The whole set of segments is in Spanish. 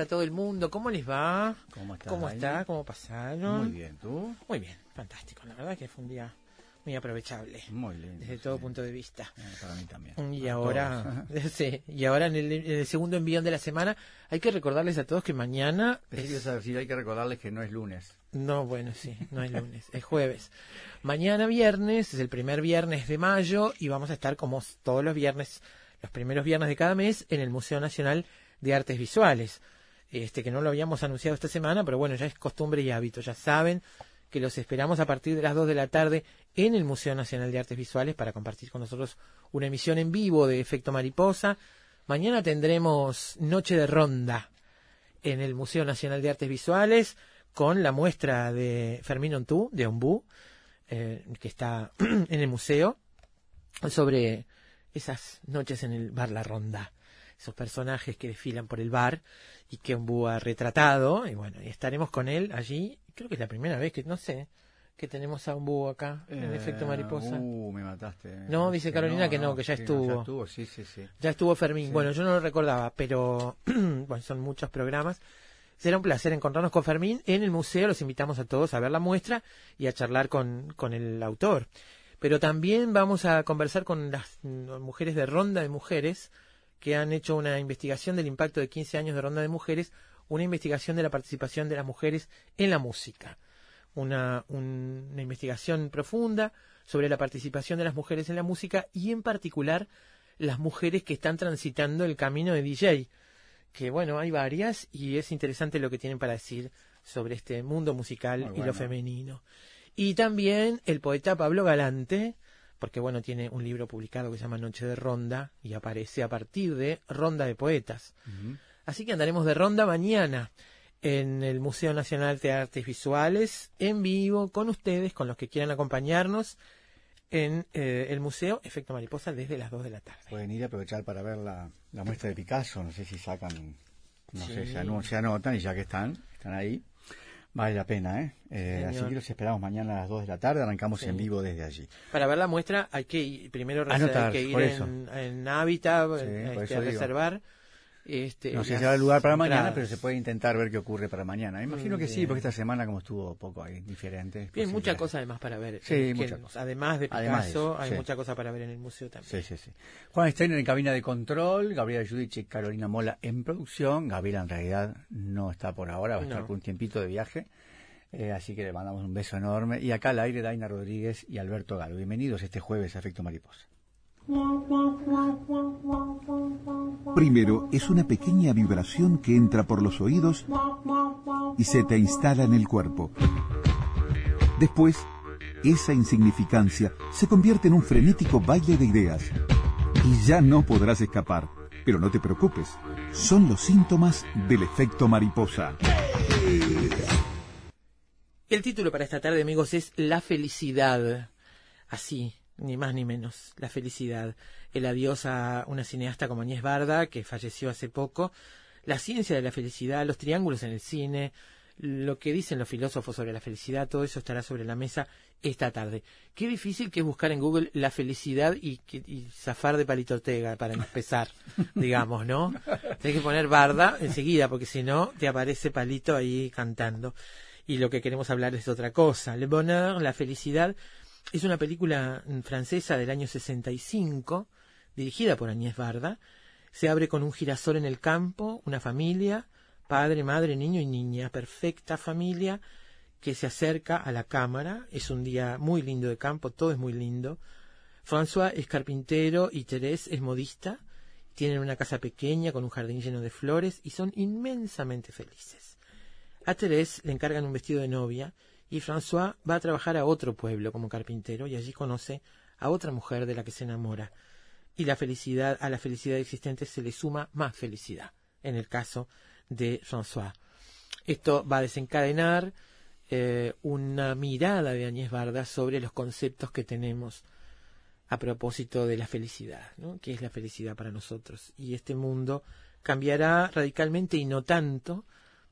Para todo el mundo. ¿Cómo les va? ¿Cómo estás, ¿Cómo está? ¿Cómo pasaron? Muy bien, ¿tú? Muy bien, fantástico. La verdad que fue un día muy aprovechable Muy lindo. desde todo sí. punto de vista. Eh, Para mí también. Y Para ahora, sí, y ahora en el, en el segundo envión de la semana hay que recordarles a todos que mañana es- decir, hay que recordarles que no es lunes. No, bueno, sí, no es lunes, es jueves. Mañana viernes, es el primer viernes de mayo y vamos a estar como todos los viernes, los primeros viernes de cada mes, en el Museo Nacional de Artes Visuales. Este que no lo habíamos anunciado esta semana, pero bueno, ya es costumbre y hábito, ya saben que los esperamos a partir de las 2 de la tarde en el Museo Nacional de Artes Visuales para compartir con nosotros una emisión en vivo de Efecto Mariposa. Mañana tendremos Noche de Ronda en el Museo Nacional de Artes Visuales con la muestra de Fermín Ontú, de Ombú, eh, que está en el museo, sobre esas noches en el bar La Ronda, esos personajes que desfilan por el bar y que Ombú ha retratado, y bueno, y estaremos con él allí, creo que es la primera vez que, no sé, que tenemos a Ombú acá, en Eh, Efecto Mariposa. Uh, me mataste. No, dice Carolina que no, que ya estuvo. ya estuvo, sí, sí, sí. Ya estuvo Fermín. Sí. Bueno, yo no lo recordaba, pero bueno, son muchos programas. Será un placer encontrarnos con Fermín en el museo. Los invitamos a todos a ver la muestra y a charlar con, con el autor. Pero también vamos a conversar con las mm, mujeres de Ronda de Mujeres que han hecho una investigación del impacto de 15 años de Ronda de Mujeres, una investigación de la participación de las mujeres en la música. Una, un- una investigación profunda sobre la participación de las mujeres en la música y en particular las mujeres que están transitando el camino de DJ. Que bueno, hay varias y es interesante lo que tienen para decir sobre este mundo musical y lo femenino. Y también el poeta Pablo Galante, porque bueno, tiene un libro publicado que se llama Noche de Ronda y aparece a partir de Ronda de Poetas. Así que andaremos de ronda mañana en el Museo Nacional de Artes Visuales, en vivo, con ustedes, con los que quieran acompañarnos en eh, el Museo Efecto Mariposa desde las 2 de la tarde. Pueden ir a aprovechar para ver la, la muestra de Picasso. No sé si sacan, no sé, se anotan y ya que están, están ahí. Vale la pena, ¿eh? Eh, así que los esperamos mañana a las 2 de la tarde. Arrancamos Sí. en vivo desde allí. Para ver la muestra hay que ir- primero reservar- Anotar, hay que ir por eso. en, en Habitat, Sí, este, a digo. Este, No sé si habrá lugar para mañana, entradas. pero se puede intentar ver qué ocurre para mañana. Imagino que sí, porque esta semana como estuvo poco ahí, diferente. Hay mucha posibilidades. cosa además para ver. Sí, eh, que. Además de Picasso, Además de eso, hay sí. mucha cosa para ver en el museo también. Sí, sí, sí. Juan Steiner en cabina de control, Gabriela Judich y Carolina Mola en producción. Gabriela en realidad no está por ahora, va a estar con un tiempito de viaje. Eh, así que le mandamos un beso enorme. Y acá al aire, Daina Rodríguez y Alberto Galo. Bienvenidos este jueves a Efecto Mariposa. Primero es una pequeña vibración que entra por los oídos y se te instala en el cuerpo. Después, esa insignificancia se convierte en un frenético baile de ideas. Y ya no podrás escapar. Pero no te preocupes, son los síntomas del efecto mariposa. El título para esta tarde, amigos, es La felicidad. Así, ni más ni menos, la felicidad. El adiós a una cineasta como Agnès Barda, que falleció hace poco, la ciencia de la felicidad, los triángulos en el cine, lo que dicen los filósofos sobre la felicidad, todo eso estará sobre la mesa esta tarde. Qué difícil que es buscar en Google la felicidad y, zafar de Palito Ortega para empezar, digamos, ¿no? Tienes que poner barda enseguida, porque si no, te aparece Palito ahí cantando. Y lo que queremos hablar es otra cosa. Le Bonheur, la felicidad, es una película francesa del año 65, dirigida por Agnès Barda. Se abre con un girasol en el campo, una familia, padre, madre, niño y niña, perfecta familia que se acerca a la cámara. Es un día muy lindo de campo, todo es muy lindo. François es carpintero y Thérèse es modista. Tienen una casa pequeña con un jardín lleno de flores y son inmensamente felices. A Thérèse le encargan un vestido de novia y François va a trabajar a otro pueblo como carpintero y allí conoce a otra mujer de la que se enamora. Y la felicidad, a la felicidad existente se le suma más felicidad, en el caso de François. Esto va a desencadenar eh, una mirada de Añez Barda sobre los conceptos que tenemos a propósito de la felicidad, ¿no? ¿Qué es la felicidad para nosotros? Y este mundo cambiará radicalmente y no tanto,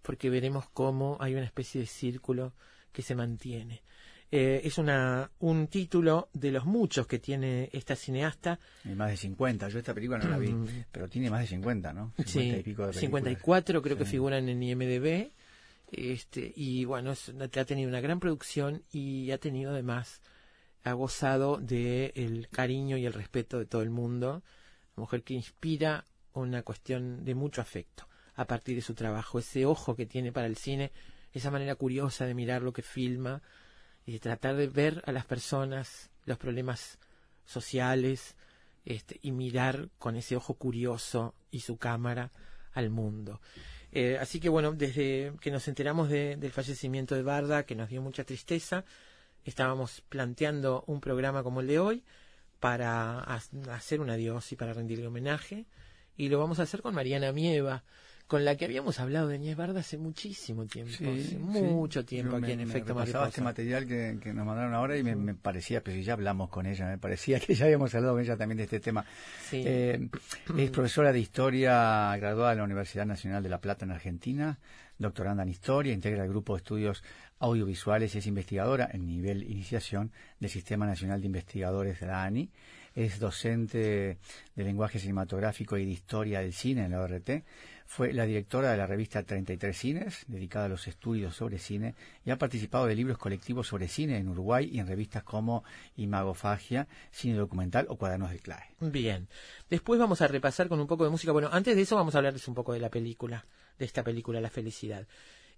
porque veremos cómo hay una especie de círculo que se mantiene. Eh, es una, un título de los muchos que tiene esta cineasta. Hay más de 50, yo esta película no la vi, mm. pero tiene más de 50, ¿no? 50 sí, y pico de 54 creo que figuran en IMDB. Este, y bueno, ha tenido una gran producción y ha tenido además, ha gozado del el cariño y el respeto de todo el mundo. Una mujer que inspira una cuestión de mucho afecto a partir de su trabajo, ese ojo que tiene para el cine, esa manera curiosa de mirar lo que filma, y de tratar de ver a las personas, los problemas sociales, este, y mirar con ese ojo curioso y su cámara al mundo. Eh, así que bueno, desde que nos enteramos del fallecimiento de Barda, que nos dio mucha tristeza, estábamos planteando un programa como el de hoy para hacer un adiós y para rendirle homenaje. Y lo vamos a hacer con Mariana Mieva, con la que habíamos hablado de Ñez Barda hace muchísimo tiempo, hace mucho tiempo aquí en Efecto me pasaba este material que, nos mandaron ahora y me, parecía, pero ya hablamos con ella, me parecía que ya habíamos hablado con ella también de este tema. Eh, es profesora de Historia graduada de la Universidad Nacional de La Plata en Argentina, doctoranda en Historia, integra el grupo de estudios audiovisuales y es investigadora en nivel iniciación del Sistema Nacional de Investigadores de la ANI. Es docente de lenguaje cinematográfico y de historia del cine en la ORT fue la directora de la revista 33 Cines, dedicada a los estudios sobre cine, y ha participado de libros colectivos sobre cine en Uruguay y en revistas como Imagofagia, Cine Documental o Cuadernos de Clave. Bien. Después vamos a repasar con un poco de música. Bueno, antes de eso vamos a hablarles un poco de la película, de esta película, La Felicidad.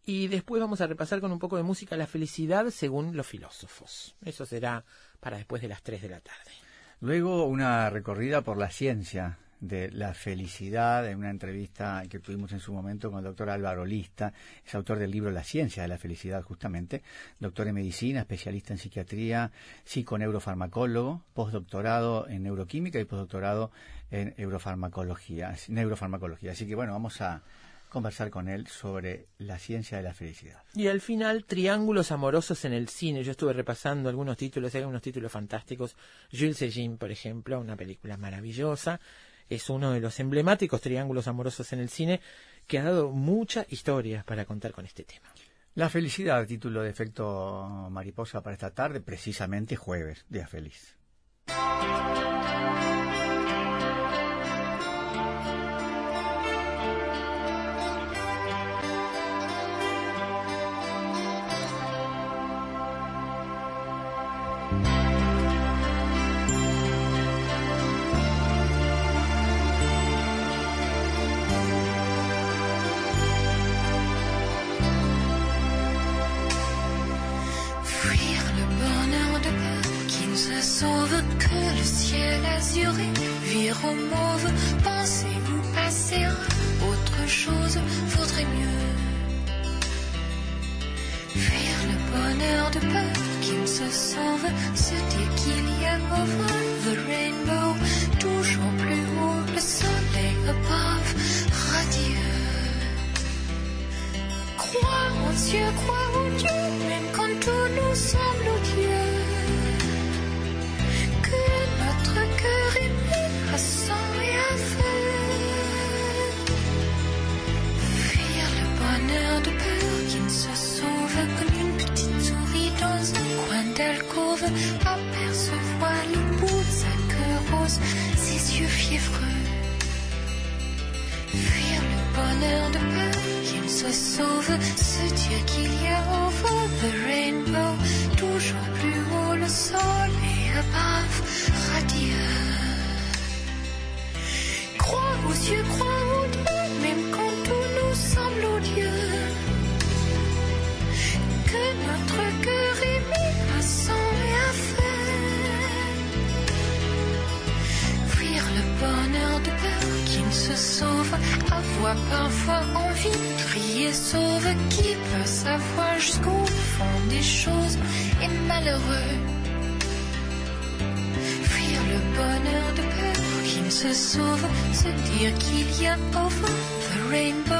Y después vamos a repasar con un poco de música la felicidad según los filósofos. Eso será para después de las 3 de la tarde. Luego una recorrida por la ciencia, de la felicidad en una entrevista que tuvimos en su momento con el doctor Álvaro Lista, es autor del libro La ciencia de la felicidad justamente, doctor en medicina, especialista en psiquiatría, psiconeurofarmacólogo, postdoctorado en neuroquímica y postdoctorado en neurofarmacología, neurofarmacología. Así que bueno, vamos a conversar con él sobre la ciencia de la felicidad. Y al final, triángulos amorosos en el cine. Yo estuve repasando algunos títulos, hay unos títulos fantásticos. Jules Segin, por ejemplo, una película maravillosa es uno de los emblemáticos triángulos amorosos en el cine que ha dado mucha historia para contar con este tema. La felicidad, título de efecto mariposa para esta tarde, precisamente jueves, día feliz. the city, Kilian over the rainbow. Apercevoir le bout de sa queue rose, ses yeux fiévreux. Fuir le bonheur de peur qu'il se sauve, se dire qu'il y a over the rainbow, toujours plus haut le soleil above, radieux. Crois aux yeux, crois aux se sauve, avoir parfois envie crier sauve, qui peut savoir jusqu'au fond des choses est malheureux. Fuir le bonheur de peur qui ne se sauve, se dire qu'il y a over the rainbow,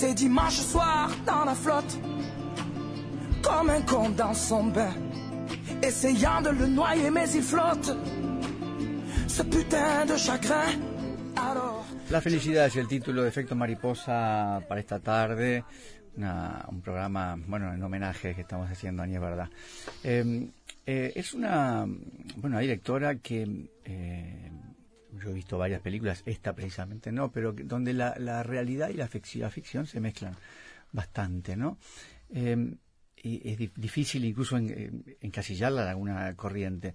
c'est dimanche soir dans la flotte. Comme un con dans son bain, essayant de le noyer, mais il flotte. Ce putain de chagrin, alors. La felicidad es el título de Efecto Mariposa para esta tarde. Una- un programa, bueno, en homenaje que estamos haciendo a Anies Verdad. Eh, eh, es una, bueno, una directora que eh, yo he visto varias películas, esta precisamente no, pero donde la, realidad y la ficción, se mezclan bastante, ¿no? Eh, y es di- difícil incluso en- en- encasillarla en alguna corriente.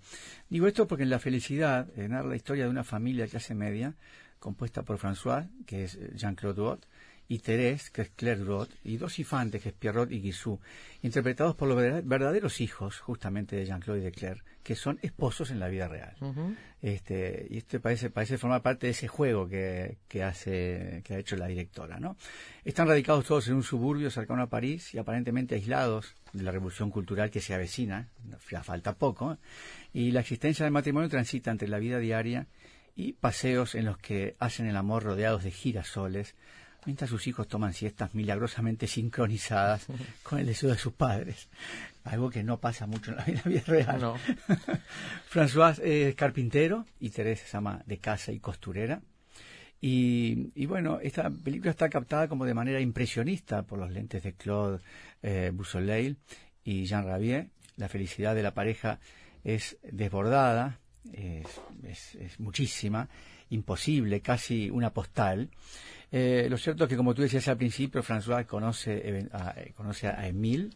Digo esto porque en La Felicidad narra la historia de una familia de clase media compuesta por François, que es eh, Jean-Claude Roth, y Thérèse, que es Claire Roth, y dos infantes, que es Pierrot y Guizou, interpretados por los verda- verdaderos hijos, justamente de Jean-Claude y de Claire, que son esposos en la vida real. Este, y este parece, parece formar parte de ese juego que, que hace, que ha hecho la directora, ¿no? Están radicados todos en un suburbio cercano a París y aparentemente aislados de la revolución cultural que se avecina, ya falta poco, y la existencia del matrimonio transita entre la vida diaria y paseos en los que hacen el amor rodeados de girasoles, mientras sus hijos toman siestas milagrosamente sincronizadas con el deseo de sus padres. Algo que no pasa mucho en la vida, vida real. No. François es carpintero y Teresa se llama de casa y costurera. Y, y bueno, esta película está captada como de manera impresionista por los lentes de Claude eh, Beausoleil y Jean Rabier. La felicidad de la pareja es desbordada, es, es- es muchísima, imposible, casi una postal. Eh, lo cierto es que, como tú decías al principio, François conoce, even- a, eh, conoce a Emile,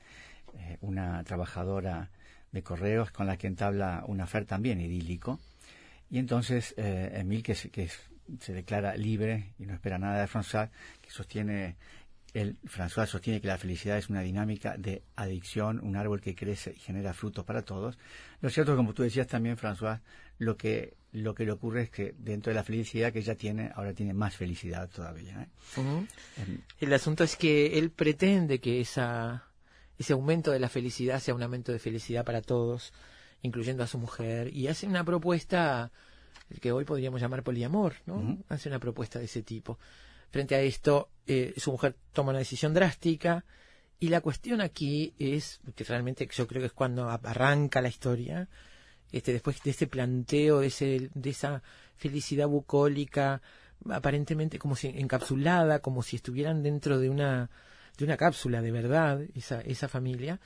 eh, una trabajadora de correos con la que entabla un afer también idílico. Y entonces eh, Emile, que, se, que se declara libre y no espera nada de François, que sostiene, el, François sostiene que la felicidad es una dinámica de adicción, un árbol que crece y genera frutos para todos. Lo cierto como tú decías también, François, lo que, lo que le ocurre es que dentro de la felicidad que ella tiene, ahora tiene más felicidad todavía. ¿eh? Em, El asunto es que él pretende que esa, ese aumento de la felicidad sea un aumento de felicidad para todos, incluyendo a su mujer, y hace una propuesta que hoy podríamos llamar poliamor, ¿no? Hace una propuesta de ese tipo. Frente a esto, eh, su mujer toma una decisión drástica, y la cuestión aquí es, que realmente yo creo que es cuando arranca la historia, este, después de ese planteo, de, ese, de esa felicidad bucólica, aparentemente como si encapsulada, como si estuvieran dentro de una de una cápsula de verdad esa, esa familia.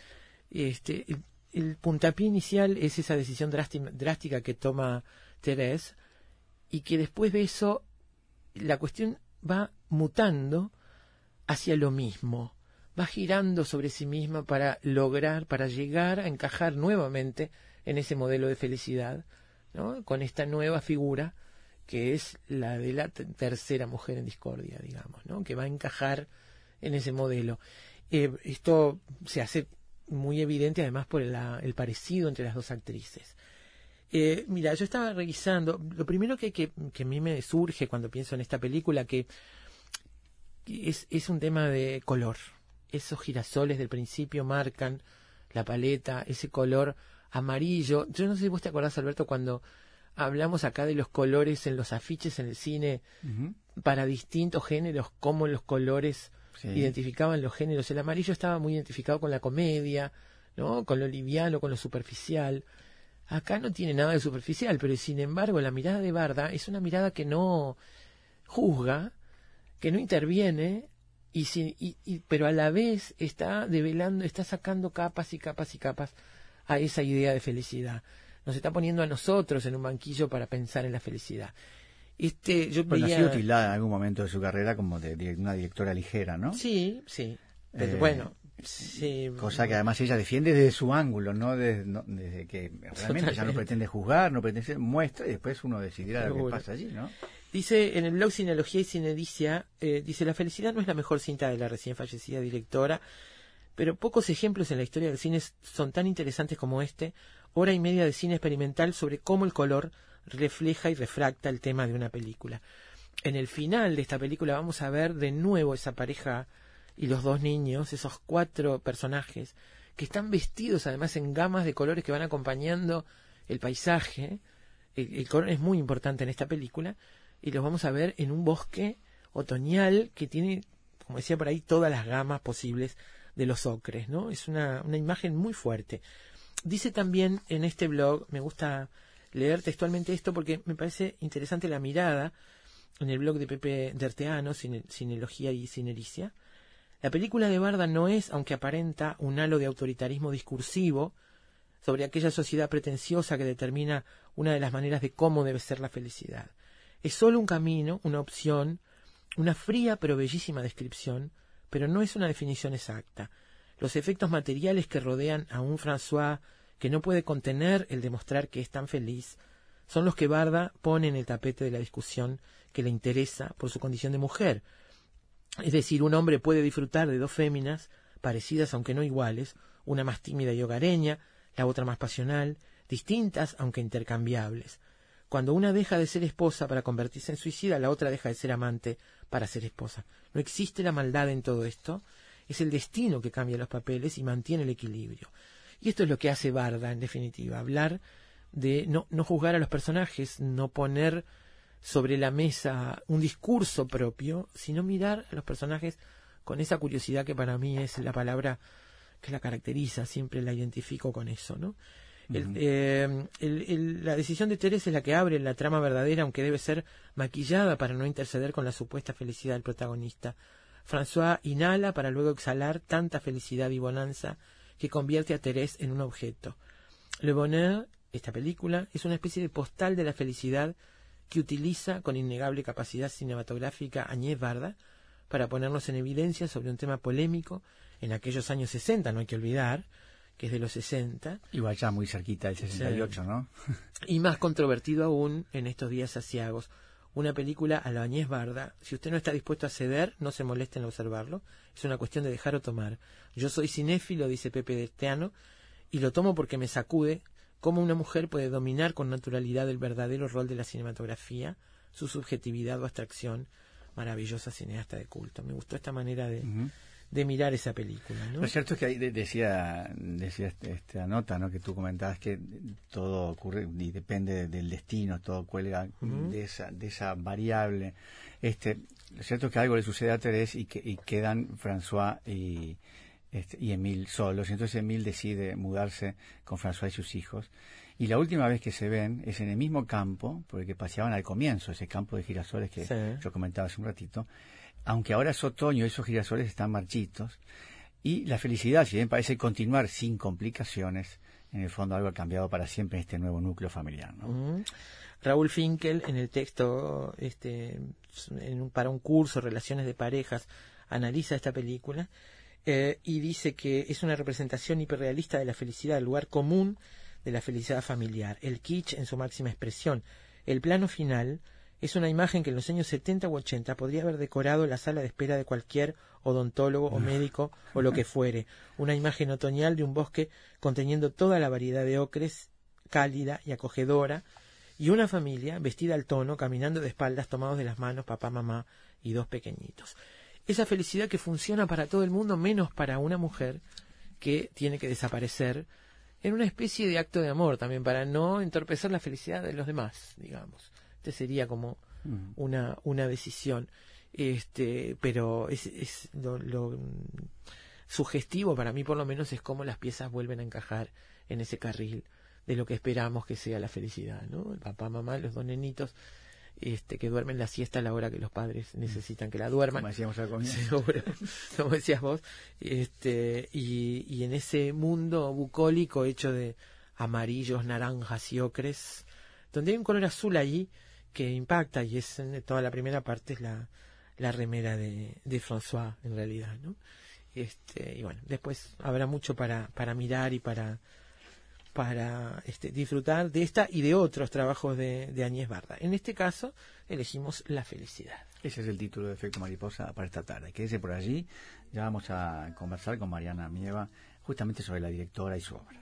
Este, el, puntapié inicial es esa decisión drástica, drástica que toma Therese y que después de eso la cuestión va mutando hacia lo mismo, va girando sobre sí misma para lograr, para llegar a encajar nuevamente en ese modelo de felicidad, ¿no? con esta nueva figura que es la de la tercera mujer en discordia, digamos, ¿no? que va a encajar en ese modelo. Eh, esto se hace muy evidente además por el parecido entre las dos actrices. Eh, mira, yo estaba revisando, lo primero que, que, que, a mí me surge cuando pienso en esta película, que es, es un tema de color. Esos girasoles del principio marcan la paleta, ese color amarillo. Yo no sé si vos te acordás, Alberto, cuando hablamos acá de los colores en los afiches en el cine para distintos géneros, cómo los colores identificaban los géneros. El amarillo estaba muy identificado con la comedia, ¿no? Con lo liviano, con lo superficial. Acá no tiene nada de superficial, pero sin embargo la mirada de Barda es una mirada que no juzga, que no interviene, y, y, pero a la vez está develando, está sacando capas y capas y capas a esa idea de felicidad. Nos está poniendo a nosotros en un banquillo para pensar en la felicidad. Este, yo ha sido utilizada en algún momento de su carrera como de, una directora ligera, ¿no? Sí, sí. Pero eh, bueno, Cosa que además ella defiende desde su ángulo, no desde, que realmente ya no pretende juzgar, no pretende muestra y después uno decidirá lo que pasa allí, ¿no? Dice en el blog Cineología y Cinedicia, eh, dice, la felicidad no es la mejor cinta de la recién fallecida directora, pero pocos ejemplos en la historia del cine son tan interesantes como este, hora y media de cine experimental sobre cómo el color refleja y refracta el tema de una película. En el final de esta película vamos a ver de nuevo esa pareja y los dos niños, esos cuatro personajes, que están vestidos además en gamas de colores que van acompañando el paisaje. El, color es muy importante en esta película y los vamos a ver en un bosque otoñal que tiene, como decía por ahí, todas las gamas posibles de los ocres, ¿no? Es una, una imagen muy fuerte. Dice también en este blog, me gusta leer textualmente esto porque me parece interesante la mirada en el blog de Pepe Derteano, Cinelogía y Cinericia, la película de Barda no es, aunque aparenta, un halo de autoritarismo discursivo sobre aquella sociedad pretenciosa que determina una de las maneras de cómo debe ser la felicidad. Es solo un camino, una opción, una fría pero bellísima descripción, pero no es una definición exacta. Los efectos materiales que rodean a un François que no puede contener el demostrar que es tan feliz, son los que Barda pone en el tapete de la discusión que le interesa por su condición de mujer, es decir, un hombre puede disfrutar de dos féminas, parecidas aunque no iguales, una más tímida y hogareña, la otra más pasional, distintas aunque intercambiables. Cuando una deja de ser esposa para convertirse en suicida, la otra deja de ser amante para ser esposa. No existe la maldad en todo esto, es el destino que cambia los papeles y mantiene el equilibrio. Y esto es lo que hace Barda, en definitiva, hablar de no, juzgar a los personajes, no poner sobre la mesa un discurso propio, sino mirar a los personajes con esa curiosidad que para mí es la palabra que la caracteriza, siempre la identifico con eso, ¿no? Eh, la decisión de Teresa es la que abre la trama verdadera, aunque debe ser maquillada para no interceder con la supuesta felicidad del protagonista. François inhala para luego exhalar tanta felicidad y bonanza que convierte a Thérèse en un objeto. Le Bonheur, esta película, es una especie de postal de la felicidad que utiliza con innegable capacidad cinematográfica Añez Barda para ponernos en evidencia sobre un tema polémico en aquellos años 60, no hay que olvidar, que es de los 60. Igual ya muy cerquita del 68, ¿no? y más controvertido aún en estos días asiagos. Una película a la Añez Barda. Si usted no está dispuesto a ceder, no se moleste en observarlo. Es una cuestión de dejar o tomar. Yo soy cinéfilo, dice Pepe de Teano, y lo tomo porque me sacude cómo una mujer puede dominar con naturalidad el verdadero rol de la cinematografía, su subjetividad o abstracción, maravillosa cineasta de culto. Me gustó esta manera de, de mirar esa película. ¿no? Lo cierto es que ahí decía, decía este, esta nota ¿no? que tú comentabas que todo ocurre y depende del destino, todo cuelga de, esa, de esa variable. Este, lo cierto es que algo le sucede a Terés y, que, y quedan François y, este, y Emil solos. Entonces Emil decide mudarse con François y sus hijos. Y la última vez que se ven es en el mismo campo, porque paseaban al comienzo, ese campo de girasoles que yo comentaba hace un ratito. Aunque ahora es otoño, esos girasoles están marchitos. Y la felicidad, si bien parece continuar sin complicaciones, en el fondo algo ha cambiado para siempre en este nuevo núcleo familiar. Raúl Finkel, en el texto este, para un curso, Relaciones de Parejas, analiza esta película eh, y dice que es una representación hiperrealista de la felicidad, el lugar común de la felicidad familiar, el kitsch en su máxima expresión. El plano final es una imagen que en los años 70 u 80 podría haber decorado la sala de espera de cualquier odontólogo o médico o lo que fuere. Una imagen otoñal de un bosque conteniendo toda la variedad de ocres, cálida y acogedora, y una familia vestida al tono, caminando de espaldas, tomados de las manos, papá, mamá y dos pequeñitos. Esa felicidad que funciona para todo el mundo, menos para una mujer que tiene que desaparecer en una especie de acto de amor también, para no entorpecer la felicidad de los demás, digamos. Este sería como mm. una, una decisión. Este, pero es, es lo, lo, sugestivo para mí por lo menos es cómo las piezas vuelven a encajar en ese carril de lo que esperamos que sea la felicidad, ¿no? El papá, mamá, los dos nenitos este, que duermen la siesta a la hora que los padres necesitan que la duerman. Como decíamos al como decías vos. Este, y, y en ese mundo bucólico hecho de amarillos, naranjas y ocres, donde hay un color azul allí que impacta y es en toda la primera parte es la, la remera de, de François en realidad, ¿no? Este, y bueno, después habrá mucho para, para mirar y para, para este, disfrutar de esta y de otros trabajos de, de Añez Barda. En este caso, elegimos La felicidad. Ese es el título de Efecto Mariposa para esta tarde. Quédese por allí. Ya vamos a conversar con Mariana Mieva justamente sobre la directora y su obra.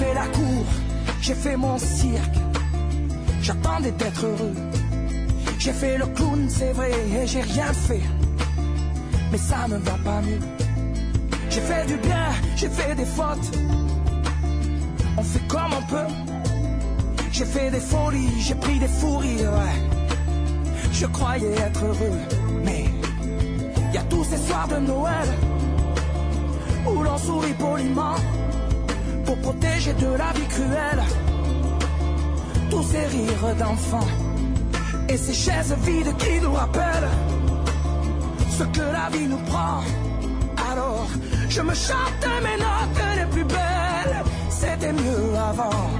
Fait la cour, j'ai fait mon cirque. J'attendais d'être heureux. J'ai fait le clown, c'est vrai, et j'ai rien fait. Mais ça ne va pas mieux. J'ai fait du bien, j'ai fait des fautes. On fait comme on peut. J'ai fait des folies, j'ai pris des fous rires, Je croyais être heureux, mais y a tous ces soirs de Noël où l'on sourit poliment protéger de la vie cruelle tous ces rires d'enfants et ces chaises vides qui nous rappellent ce que la vie nous prend. Alors, je me chante mes notes les plus belles, c'était mieux avant.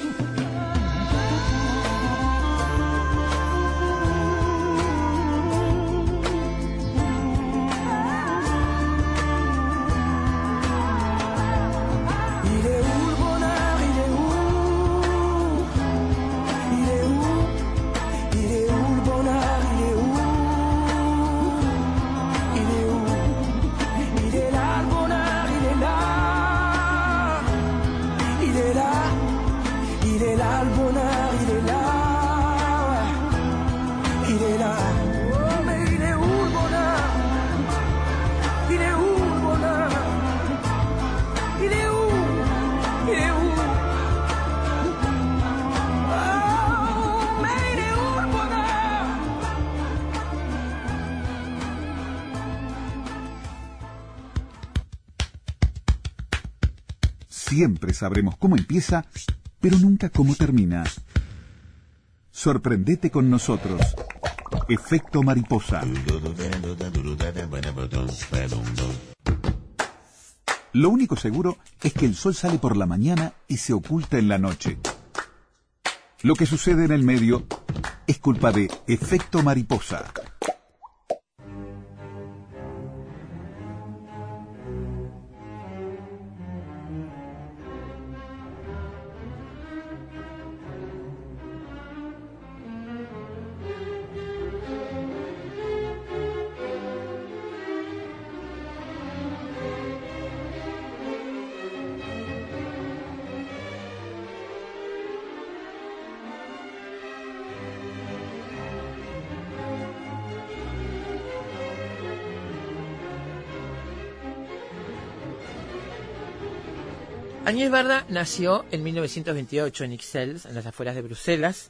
Siempre sabremos cómo empieza, pero nunca cómo termina. Sorprendete con nosotros. Efecto mariposa. Lo único seguro es que el sol sale por la mañana y se oculta en la noche. Lo que sucede en el medio es culpa de efecto mariposa. Agnès Varda nació en 1928 en Ixelles, en las afueras de Bruselas,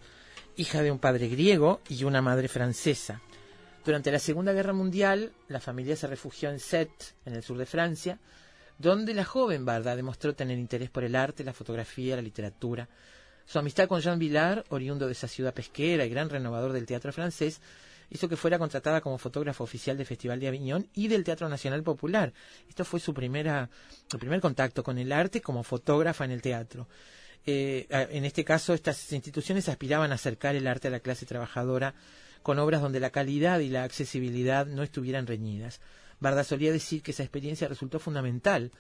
hija de un padre griego y una madre francesa. Durante la Segunda Guerra Mundial, la familia se refugió en Sète, en el sur de Francia, donde la joven Varda demostró tener interés por el arte, la fotografía, la literatura. Su amistad con Jean Villard, oriundo de esa ciudad pesquera y gran renovador del teatro francés, hizo que fuera contratada como fotógrafa oficial del Festival de Aviñón y del Teatro Nacional Popular. Esto fue su primera, su primer contacto con el arte como fotógrafa en el teatro. Eh, en este caso, estas instituciones aspiraban a acercar el arte a la clase trabajadora con obras donde la calidad y la accesibilidad no estuvieran reñidas. Barda solía decir que esa experiencia resultó fundamental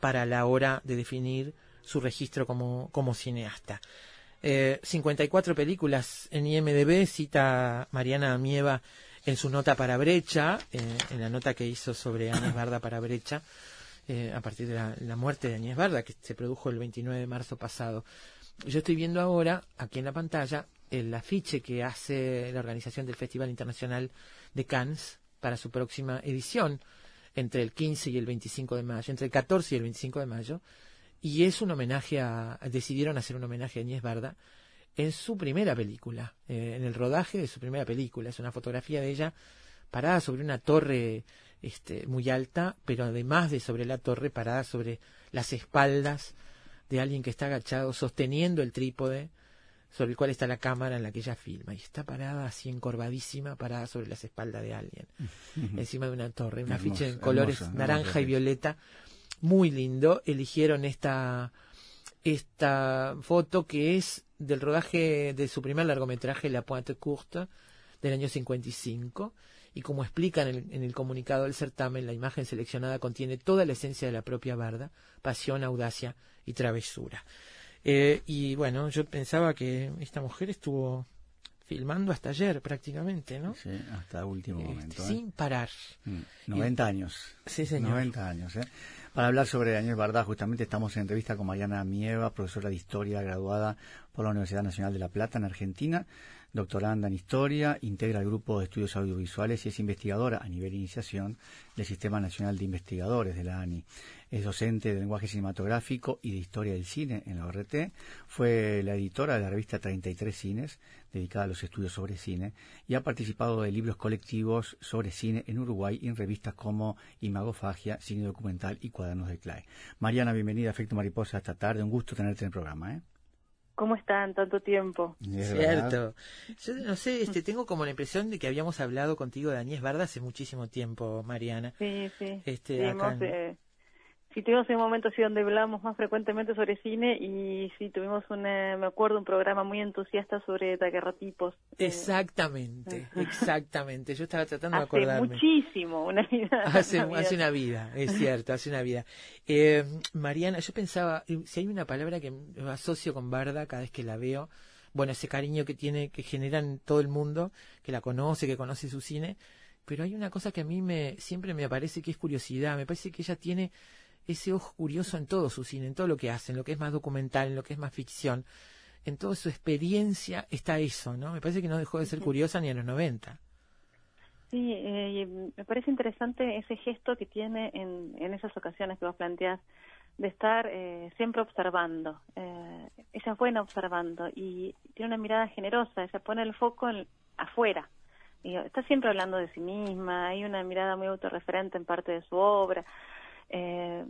para la hora de definir su registro como, como cineasta. Eh, 54 películas en IMDB, cita Mariana Amieva en su nota para Brecha, eh, en la nota que hizo sobre Añez Barda para Brecha, eh, a partir de la, la muerte de Añez Barda, que se produjo el 29 de marzo pasado. Yo estoy viendo ahora, aquí en la pantalla, el afiche que hace la organización del Festival Internacional de Cannes para su próxima edición, entre el 15 y el 25 de mayo, entre el 14 y el 25 de mayo, y es un homenaje a, decidieron hacer un homenaje a Agnès Barda en su primera película, eh, en el rodaje de su primera película. Es una fotografía de ella parada sobre una torre este, muy alta, pero además de sobre la torre, parada sobre las espaldas de alguien que está agachado, sosteniendo el trípode sobre el cual está la cámara en la que ella filma. Y está parada así encorvadísima, parada sobre las espaldas de alguien, encima de una torre. Un afiche en colores naranja y violeta, muy lindo. Eligieron esta, esta foto que es del rodaje de su primer largometraje, La Pointe Courte, del año 55. Y como explican en el, en el comunicado del certamen, la imagen seleccionada contiene toda la esencia de la propia Barda, pasión, audacia y travesura. Eh, y bueno, yo pensaba que esta mujer estuvo filmando hasta ayer prácticamente, ¿no? Sí, hasta último Este, momento. ¿eh? sin parar. Mm, 90 años. Sí, señor. 90 años. ¿eh? Para hablar sobre Añez Bardá, justamente estamos en entrevista con Mariana Mieva, profesora de Historia graduada por la Universidad Nacional de La Plata en Argentina, doctoranda en Historia, integra el grupo de estudios audiovisuales y es investigadora a nivel iniciación del Sistema Nacional de Investigadores de la ANI. Es docente de lenguaje cinematográfico y de historia del cine en la ORT. Fue la editora de la revista 33 Cines, dedicada a los estudios sobre cine, y ha participado de libros colectivos sobre cine en Uruguay y en revistas como Imagofagia, Cine Documental y Cuadernos de Clay. Mariana, bienvenida a Efecto Mariposa esta tarde. Un gusto tenerte en el programa. ¿eh? ¿Cómo están tanto tiempo? Es. Cierto. Yo no sé, este, tengo como la impresión de que habíamos hablado contigo de Añez Barda hace muchísimo tiempo, Mariana. Sí, sí. Este, Sí, acá hemos, en- eh, sí, tuvimos un momento así donde hablamos más frecuentemente sobre cine y sí, tuvimos un, eh, me acuerdo, un programa muy entusiasta sobre daguerrotipos. eh, Exactamente, exactamente. Yo estaba tratando de hace acordarme. muchísimo, una vida. Hace, una vida. hace una vida, es cierto, hace una vida. Eh, Mariana, yo pensaba, si hay una palabra que asocio con Barda cada vez que la veo, bueno, ese cariño que tiene, que generan todo el mundo, que la conoce, que conoce su cine, pero hay una cosa que a mí me siempre me parece que es curiosidad, me parece que ella tiene ese ojo curioso en todo su cine, en todo lo que hace, en lo que es más documental, en lo que es más ficción. en toda su experiencia está eso, ¿no? Me parece que no dejó de ser curiosa ni a los 90. Sí, eh, me parece interesante ese gesto que tiene en, en esas ocasiones que vos planteás de estar eh, siempre observando. Eh, ella es buena observando y tiene una mirada generosa, ella pone el foco en, afuera. Y está siempre hablando de sí misma, hay una mirada muy autorreferente en parte de su obra. Eh,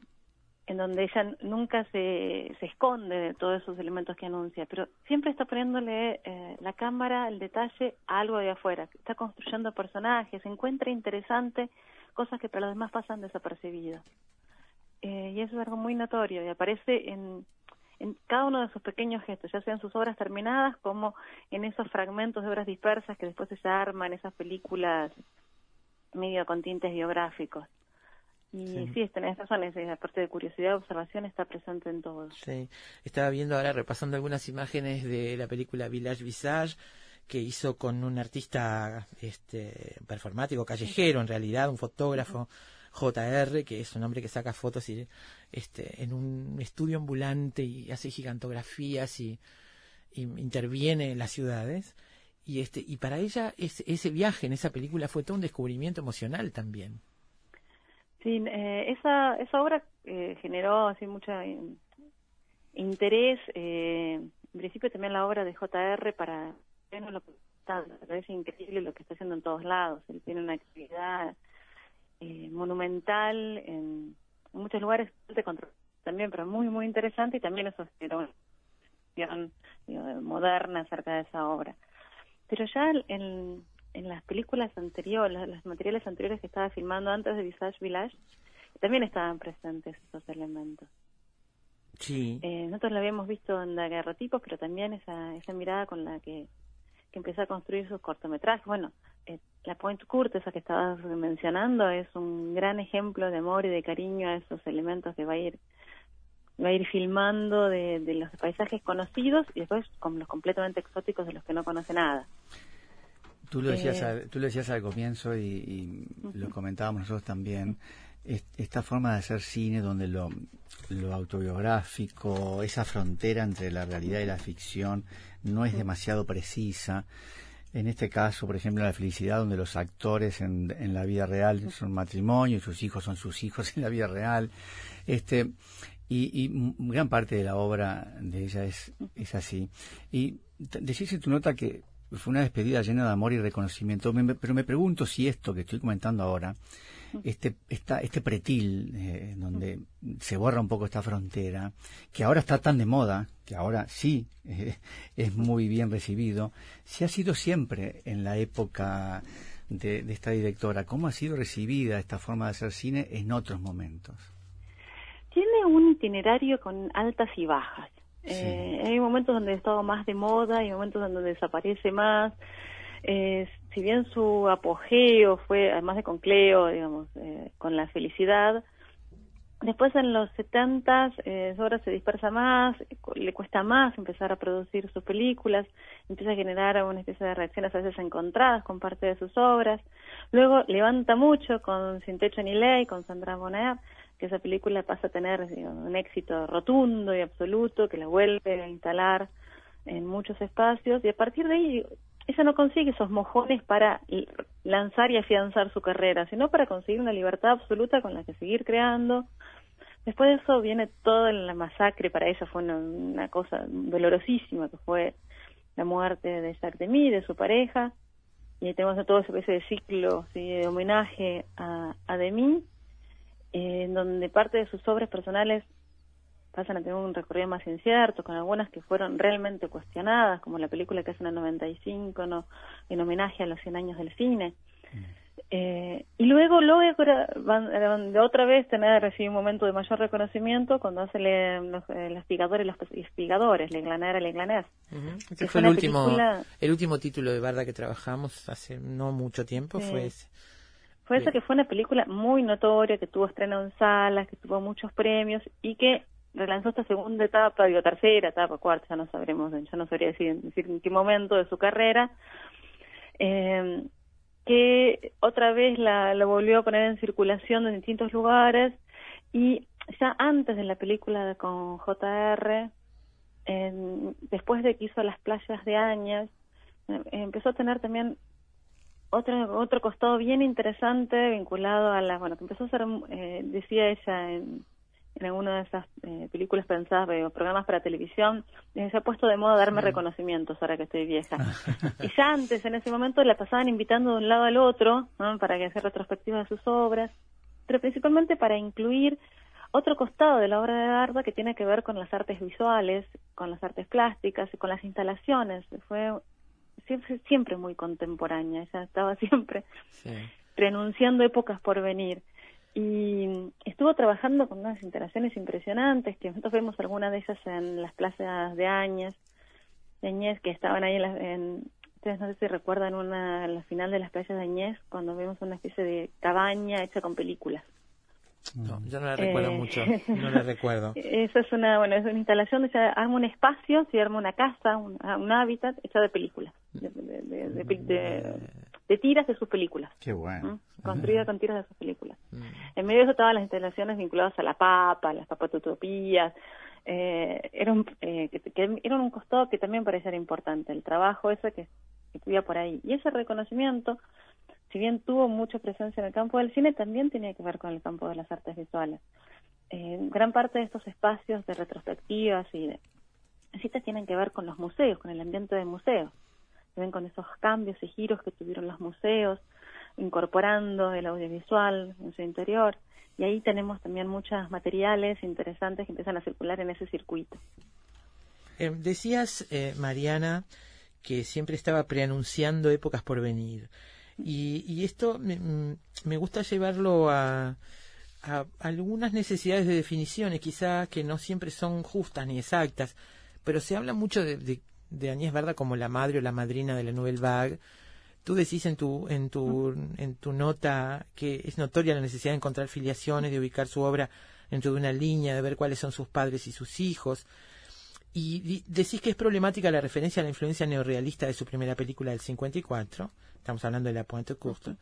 en donde ella nunca se, se esconde de todos esos elementos que anuncia, pero siempre está poniéndole eh, la cámara, el detalle a algo de afuera, está construyendo personajes, encuentra interesante cosas que para los demás pasan desapercibidas. Eh, y eso es algo muy notorio y aparece en, en cada uno de sus pequeños gestos, ya sean sus obras terminadas como en esos fragmentos de obras dispersas que después se arman, esas películas medio con tintes biográficos. Y sí, sí tenés razón, aparte de curiosidad, observación está presente en todo. Sí, estaba viendo ahora, repasando algunas imágenes de la película Village Visage, que hizo con un artista este, performático, callejero en realidad, un fotógrafo, JR, que es un hombre que saca fotos y, este, en un estudio ambulante y hace gigantografías y, y interviene en las ciudades. Y, este, y para ella ese, ese viaje en esa película fue todo un descubrimiento emocional también. Sí, eh, esa, esa obra eh, generó así mucho interés. Eh, en principio también la obra de JR para bueno, lo es increíble lo que está haciendo en todos lados. Él tiene una actividad eh, monumental en, muchos lugares también, pero muy muy interesante y también eso era una visión moderna acerca de esa obra. Pero ya en en las películas anteriores, los materiales anteriores que estaba filmando antes de Visage Village, también estaban presentes esos elementos. Sí. Eh, nosotros lo habíamos visto en Daguerrotipos, pero también esa, esa mirada con la que, que empezó a construir sus cortometrajes. Bueno, eh, la Point Court, esa que estabas mencionando, es un gran ejemplo de amor y de cariño a esos elementos que va a ir va a ir filmando de, de los paisajes conocidos y después con los completamente exóticos de los que no conoce nada. Tú lo decías, eh, al, tú lo decías al comienzo y, lo comentábamos nosotros también, esta forma de hacer cine donde lo, lo, autobiográfico, esa frontera entre la realidad y la ficción no es demasiado precisa. En este caso, por ejemplo, la felicidad donde los actores en, en la vida real son matrimonio y sus hijos son sus hijos en la vida real. Este, y, y gran parte de la obra de ella es, es así. Y decís en tu nota que fue una despedida llena de amor y reconocimiento. pero me pregunto si esto que estoy comentando ahora, este, esta, este pretil, eh, donde se borra un poco esta frontera, que ahora está tan de moda, que ahora sí eh, es muy bien recibido, si ha sido siempre en la época de, de esta directora, ¿cómo ha sido recibida esta forma de hacer cine en otros momentos? Tiene un itinerario con altas y bajas. Eh, hay momentos donde ha estado más de moda, hay momentos donde desaparece más. Eh, si bien su apogeo fue, además de con Cleo, digamos, eh, con la felicidad, después en los 70 eh, ahora se dispersa más, le cuesta más empezar a producir sus películas, empieza a generar una especie de reacciones a veces encontradas con parte de sus obras. Luego levanta mucho con Sin Techo ni Ley, con Sandra Bonner, que esa película pasa a tener un éxito rotundo y absoluto, que la vuelve a instalar en muchos espacios y a partir de ahí ella no consigue esos mojones para lanzar y afianzar su carrera, sino para conseguir una libertad absoluta con la que seguir creando. Después de eso viene toda la masacre, para ella fue una, cosa dolorosísima, que fue la muerte de Jacques Demy, de su pareja, y tenemos todo ese, ciclo de homenaje a, a Demy, en donde parte de sus obras personales pasan a tener un recorrido más incierto, con algunas que fueron realmente cuestionadas, como la película que hacen en el 95, ¿no? en homenaje a los 100 años del cine. Mm. Eh, y luego logra van, de otra vez tener recibir un momento de mayor reconocimiento cuando hace los, eh, los espigadores los espigadores le glanera le glanés este fue el último el último título de Barda que trabajamos hace no mucho tiempo fue ese fue esa que fue una película muy notoria, que tuvo estreno en salas, que tuvo muchos premios y que relanzó esta segunda etapa, digo tercera etapa, cuarta, ya no sabremos, ya no sabría decir, en qué momento de su carrera, eh, que otra vez la, la volvió a poner en circulación en distintos lugares y ya antes de la película con JR, después de que hizo las playas de Añas, eh, empezó a tener también otro otro costado bien interesante vinculado a la bueno que empezó a ser eh, decía ella en, en alguna de esas eh, películas pensadas o programas para televisión se ha puesto de moda darme reconocimientos ahora que estoy vieja y ya antes en ese momento la pasaban invitando de un lado al otro para que hacer retrospectivas de sus obras pero principalmente para incluir otro costado de la obra de Garda que tiene que ver con las artes visuales, con las artes plásticas y con las instalaciones. Fue siempre, siempre muy contemporánea, ella estaba siempre renunciando épocas por venir. Y estuvo trabajando con unas instalaciones impresionantes, que nosotros vemos algunas de ellas en las plazas de Áñez, de Añez, que estaban ahí en, ustedes no sé si recuerdan una, la final de las playas de Añez, cuando vemos una especie de cabaña hecha con películas. No, yo no la recuerdo eh, mucho, no la recuerdo. Eso es una, bueno, es una instalación, se arma un espacio, se arma una casa, un, un hábitat hecha de películas, de, de, tiras de sus películas. Qué bueno. Construida con tiras de sus películas. Mm. En medio de eso estaban las instalaciones vinculadas a la papa, las papatutopías, eh, era, un, eh, que, que, era un costado que también parecía importante, el trabajo ese que, que estuviera por ahí. Y ese reconocimiento si bien tuvo mucha presencia en el campo del cine, también tenía que ver con el campo de las artes visuales. Eh, gran parte de estos espacios de retrospectivas y de citas tienen que ver con los museos, con el ambiente de museos. Ven con esos cambios y giros que tuvieron los museos, incorporando el audiovisual en su interior. Y ahí tenemos también muchos materiales interesantes que empiezan a circular en ese circuito. Eh, decías, eh, Mariana, que siempre estaba preanunciando épocas por venir. Y, esto me, mm, me, gusta llevarlo a, algunas necesidades de definiciones, quizás que no siempre son justas ni exactas, pero se habla mucho de, de Agnès Verda como la madre o la madrina de la Nouvelle Vague. Tú decís en tu, en, tu, en tu nota que es notoria la necesidad de encontrar filiaciones, de ubicar su obra dentro de una línea, de ver cuáles son sus padres y sus hijos. Y decís que es problemática la referencia a la influencia neorrealista de su primera película del 54, estamos hablando de la Pointe Courte,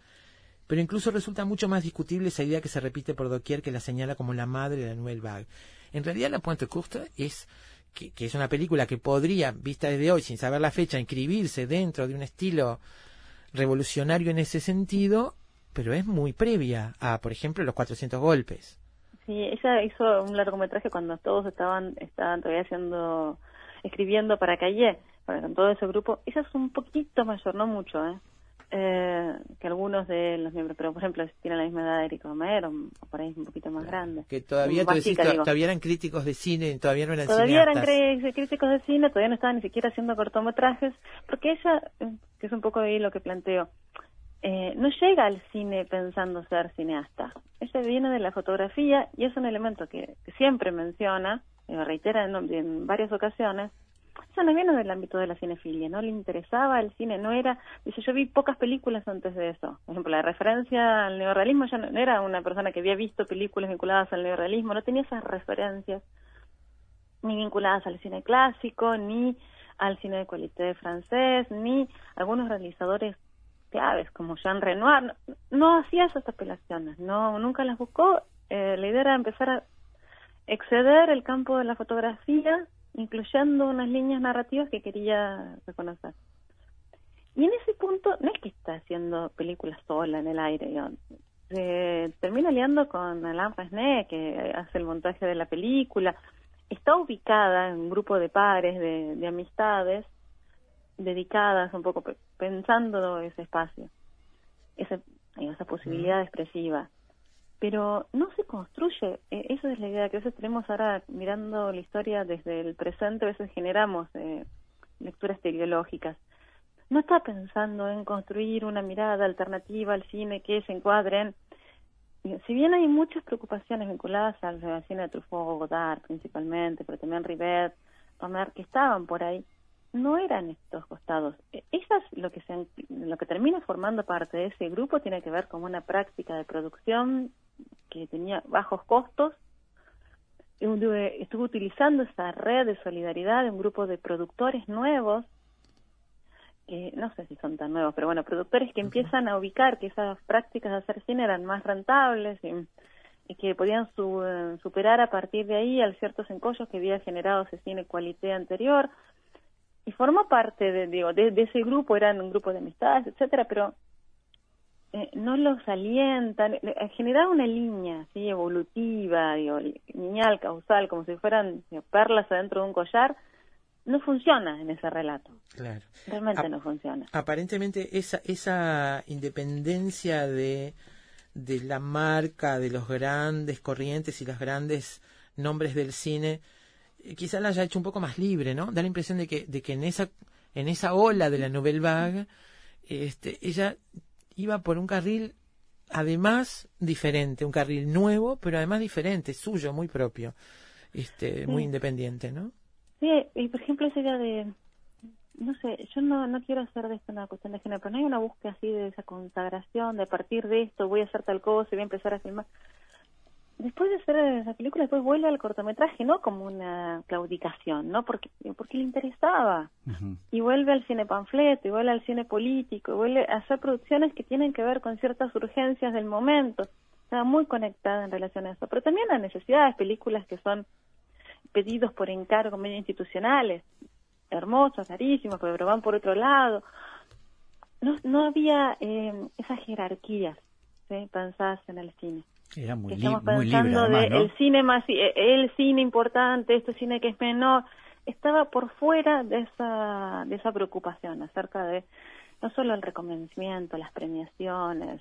pero incluso resulta mucho más discutible esa idea que se repite por doquier que la señala como la madre de la Nouvelle Vague. En realidad la Pointe Courte es que, es una película que podría, vista desde hoy, sin saber la fecha, inscribirse dentro de un estilo revolucionario en ese sentido, pero es muy previa a, por ejemplo, los 400 golpes. Sí, ella hizo un largometraje cuando todos estaban, estaban todavía haciendo, escribiendo para Calle, con todo ese grupo. Ella es un poquito mayor, no mucho, ¿eh? Eh, que algunos de los miembros, pero por ejemplo, tiene la misma edad de Eric Romero, o por ahí es un poquito más grande. Que todavía, todavía eran críticos de cine, todavía no eran Todavía eran críticos de cine, todavía no estaban ni siquiera haciendo cortometrajes, porque ella, eh, que es un poco ahí lo que planteo, eh, no llega al cine pensando ser cineasta. Ella viene de la fotografía y es un elemento que, siempre menciona, y reitera en varias ocasiones, no viene del ámbito de la cinefilia, no le interesaba el cine, no era, dice, yo vi pocas películas antes de eso. Por ejemplo, la referencia al neorrealismo, ya no, era una persona que había visto películas vinculadas al neorrealismo, no tenía esas referencias, ni vinculadas al cine clásico, ni al cine de cualité francés, ni algunos realizadores claves como Jean Renoir, no, hacía esas apelaciones, no, nunca las buscó. Eh, la idea era empezar a exceder el campo de la fotografía incluyendo unas líneas narrativas que quería reconocer. Y en ese punto, no es que está haciendo películas sola en el aire, se termina liando con Alain Resnais, que hace el montaje de la película, está ubicada en un grupo de pares, de, amistades, dedicadas un poco pensando ese espacio, ese, esa posibilidad expresiva pero no se construye. E, esa es la idea que a veces tenemos ahora mirando la historia desde el presente, a veces generamos eh, lecturas teleológicas. No está pensando en construir una mirada alternativa al cine que se encuadren. Si bien hay muchas preocupaciones vinculadas al, cine de Truffaut, Godard principalmente, pero también Rivet, Romer, que estaban por ahí, no eran estos costados. E, esas, lo que, se, lo que termina formando parte de ese grupo tiene que ver con una práctica de producción que tenía bajos costos, estuvo utilizando esa red de solidaridad de un grupo de productores nuevos, que no sé si son tan nuevos, pero bueno, productores que empiezan a ubicar que esas prácticas de hacer cine eran más rentables y, y que podían eh, superar a partir de ahí ciertos encollos que había generado ese cine cualité anterior. Y formó parte de, digo, de, ese grupo, eran un grupo de amistades, etcétera, pero eh, no los alientan, generar una línea así evolutiva, digo, lineal, causal, como si fueran perlas adentro de un collar, no funciona en ese relato. Claro. Realmente no funciona. Aparentemente esa, esa independencia de, de la marca, de los grandes corrientes y los grandes nombres del cine, eh, quizá la haya hecho un poco más libre, ¿no? Da la impresión de que, de que en esa, en esa ola de la Nouvelle Vague, este, ella iba por un carril además diferente, un carril nuevo, pero además diferente, suyo, muy propio, este, muy independiente, ¿no? Sí, y por ejemplo esa idea de, no sé, yo no, no quiero hacer de esto una cuestión de género, pero no hay una búsqueda así de esa consagración, de a partir de esto voy a hacer tal cosa y voy a empezar a filmar después de hacer esa película, después vuelve al cortometraje, no como una claudicación, ¿no? Porque, porque le interesaba. Y vuelve al cine panfleto, y vuelve al cine político, y vuelve a hacer producciones que tienen que ver con ciertas urgencias del momento. Estaba muy conectada en relación a eso. Pero también a necesidades, películas que son pedidos por encargo medio institucionales, hermosos, carísimos, pero van por otro lado. No, no había eh, esas jerarquías ¿sí? pensadas en el cine. Era muy, estamos muy pensando libre, de el cine más eh, el cine importante este cine que es menor estaba por fuera de esa de esa preocupación acerca de no solo el reconocimiento las premiaciones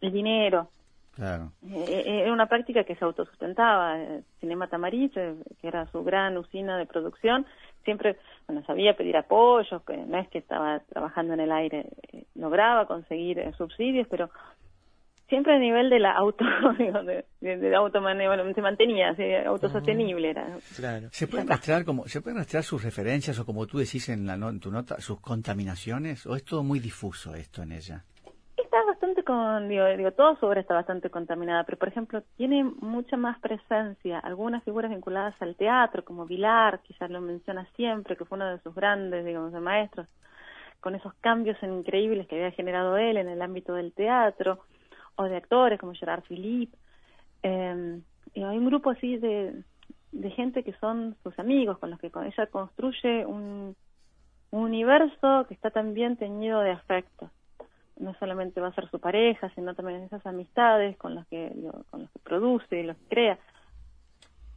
el dinero. Claro. Eh, era una práctica que se autosustentaba Cinema Tamariz que era su gran usina de producción siempre bueno sabía pedir apoyos que no es que estaba trabajando en el aire eh, lograba conseguir subsidios pero siempre a nivel de la auto, de, de, auto bueno, se mantenía, autosostenible era. Claro. ¿Se pueden rastrear como, se pueden rastrear sus referencias o como tú decís en, la, en tu nota, sus contaminaciones o es todo muy difuso esto en ella? Está bastante con, digo, digo, toda su obra está bastante contaminada, pero por ejemplo tiene mucha más presencia algunas figuras vinculadas al teatro, como Vilar, quizás lo menciona siempre, que fue uno de sus grandes, digamos, maestros, con esos cambios increíbles que había generado él en el ámbito del teatro o de actores como Gerard Philippe. Eh, y hay un grupo así de, de gente que son sus amigos, con los que con ella construye un, universo que está también teñido de afecto. No solamente va a ser su pareja, sino también esas amistades con las que, con los que produce y los que crea.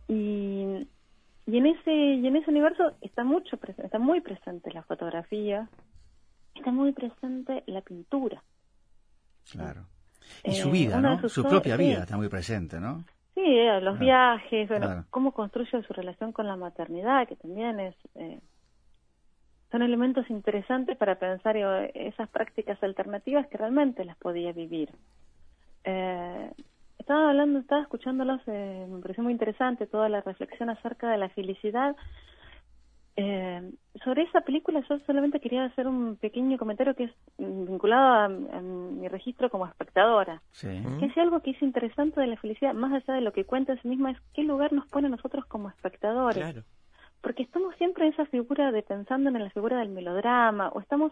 Y, y en ese y en ese universo está mucho está muy presente la fotografía, está muy presente la pintura. Claro. Y su vida, ¿no? Su propia vida está muy presente, ¿no? Sí, eh, los viajes, bueno, cómo construye su relación con la maternidad, que también es... Eh, son elementos interesantes para pensar esas prácticas alternativas que realmente las podía vivir. Eh, estaba hablando, estaba escuchándolos, me pareció muy interesante toda la reflexión acerca de la felicidad eh, sobre esa película yo solamente quería hacer un pequeño comentario que es vinculado a, mi registro como espectadora. Que es algo que es interesante de la felicidad, más allá de lo que cuenta en sí misma, es qué lugar nos pone a nosotros como espectadores. Porque estamos siempre en esa figura de pensando en la figura del melodrama, o estamos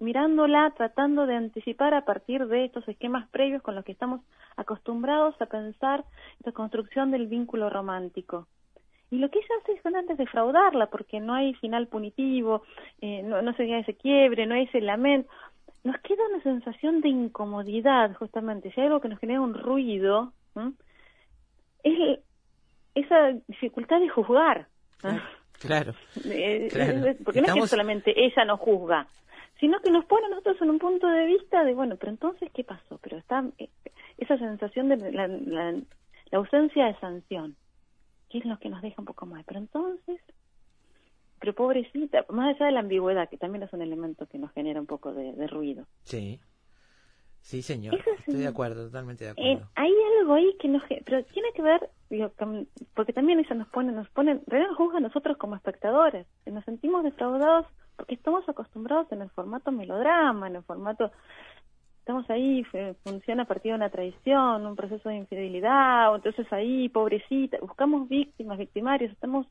mirándola, tratando de anticipar a partir de estos esquemas previos con los que estamos acostumbrados a pensar la construcción del vínculo romántico. Y lo que ella hace es antes defraudarla, porque no hay final punitivo, eh, no, no se ese quiebre, no hay ese lamento. Nos queda una sensación de incomodidad, justamente. Si hay algo que nos genera un ruido, es esa dificultad de juzgar. Claro. Eh, porque no es que solamente ella nos juzga, sino que nos pone a nosotros en un punto de vista de, bueno, pero entonces, ¿qué pasó? Pero está eh, esa sensación de la ausencia de sanción es lo que nos deja un poco mal. Pero entonces, pero pobrecita, más allá de la ambigüedad, que también es un elemento que nos genera un poco de, ruido. Sí. Sí, señor. Estoy de acuerdo, totalmente de eh, acuerdo. hay algo ahí que nos... Pero tiene que ver, porque también eso nos pone, nos pone, realmente nos juzga a nosotros como espectadores. Nos sentimos defraudados porque estamos acostumbrados en el formato melodrama, en el formato estamos ahí, funciona a partir de una traición, un proceso de infidelidad, entonces ahí, pobrecita, buscamos víctimas, victimarios, estamos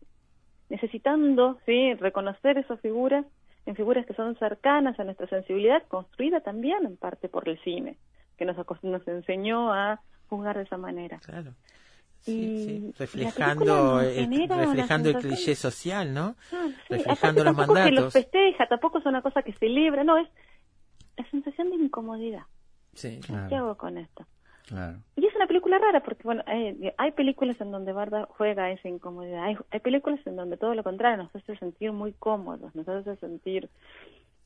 necesitando ¿sí? reconocer esas figuras en figuras que son cercanas a nuestra sensibilidad, construida también en parte por el cine, que nos, nos enseñó a jugar de esa manera. Claro. y reflejando el, reflejando el cliché social, ¿no? Ah, reflejando los mandatos. que los festeja, tampoco es una cosa que celebra, no, es la sensación de incomodidad. Sí, ¿Qué hago con esto? Claro. Y es una película rara porque, bueno, hay, hay películas en donde Barda juega esa incomodidad. Hay, hay, películas en donde todo lo contrario nos hace sentir muy cómodos, nos hace sentir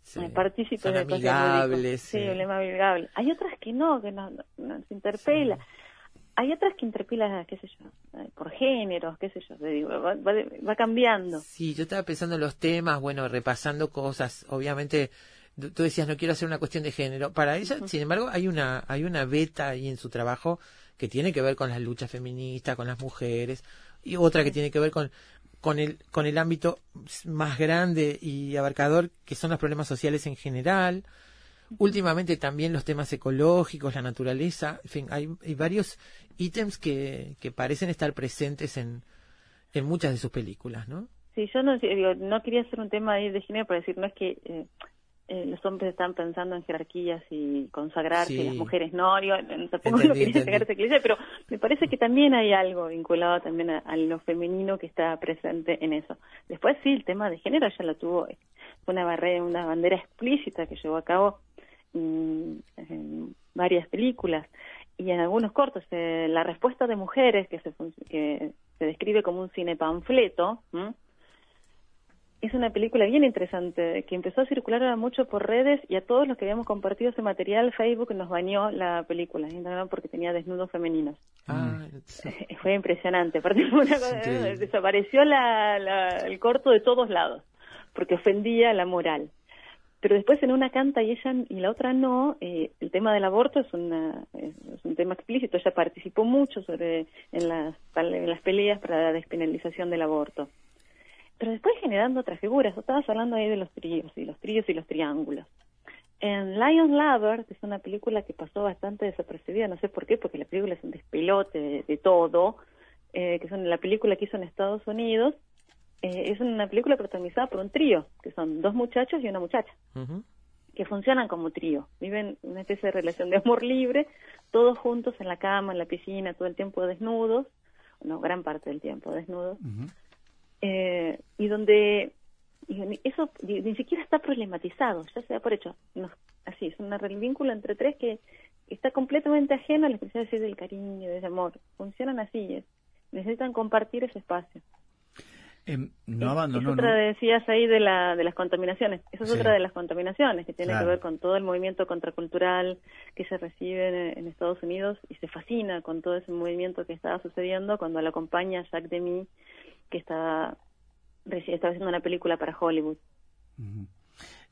sí. eh, partícipes Son de amigables. Sí, sí. amigable. Hay otras que no, que nos, nos interpela. Sí. Hay otras que interpelan, qué sé yo, eh, por géneros, qué sé yo, digo, va, va, va cambiando. Sí, yo estaba pensando en los temas, bueno, repasando cosas, obviamente tú decías no quiero hacer una cuestión de género. Para ella sin embargo hay una hay una beta ahí en su trabajo que tiene que ver con las luchas feministas con las mujeres y otra que tiene que ver con con el con el ámbito más grande y abarcador que son los problemas sociales en general. Últimamente también los temas ecológicos la naturaleza en fin hay, hay varios ítems que, que parecen estar presentes en en muchas de sus películas no sí yo no digo, no quería hacer un tema ahí de género para decir no es que eh eh, los hombres están pensando en jerarquías y consagrarse, Sí. y las mujeres no, yo tampoco Entendí, lo quería esa iglesia, pero me parece que también hay algo vinculado también a, a lo femenino que está presente en eso. Después sí, el tema de género ya lo tuvo, eh, fue una barrera, una bandera explícita que llevó a cabo mm, en varias películas y en algunos cortos. Eh, la respuesta de mujeres, que se, que se describe como un cine panfleto, ¿m? Es una película bien interesante que empezó a circular ahora mucho por redes y a todos los que habíamos compartido ese material Facebook nos bañó la película Instagram porque tenía desnudos femeninos ah, sí. fue impresionante aparte fue una cosa- increíble. desapareció la, la- el corto de todos lados porque ofendía la moral pero después en una canta y ella y la otra no eh, el tema del aborto es una es, es un tema explícito ella participó mucho sobre en las en las peleas para la despenalización del aborto pero después generando otras figuras. Estabas hablando ahí de los tríos, y los tríos y los triángulos. En Lion Lover, que es una película que pasó bastante desapercibida, no sé por qué, porque la película es un despelote de, de todo, eh, que es una- la película que hizo en Estados Unidos, eh, es una película protagonizada por un trío, que son dos muchachos y una muchacha que funcionan como trío, viven una especie de relación de amor libre, todos juntos en la cama, en la piscina, todo el tiempo desnudos, no, gran parte del tiempo desnudos, Ujú. Eh, y donde eso ni, siquiera está problematizado, ya se da por hecho, nos- así, es una- un vínculo entre tres que está completamente ajeno a la expresión así del cariño, del amor, funcionan así, es- necesitan compartir ese espacio. Em, no abandonó, es otra ¿no? decías ahí de la de las contaminaciones esa es Sí. otra de las contaminaciones que tiene Claro. que ver con todo el movimiento contracultural que se recibe en, en Estados Unidos y se fascina con todo ese movimiento que estaba sucediendo cuando la acompaña Jacques Demy que estaba estaba haciendo una película para Hollywood.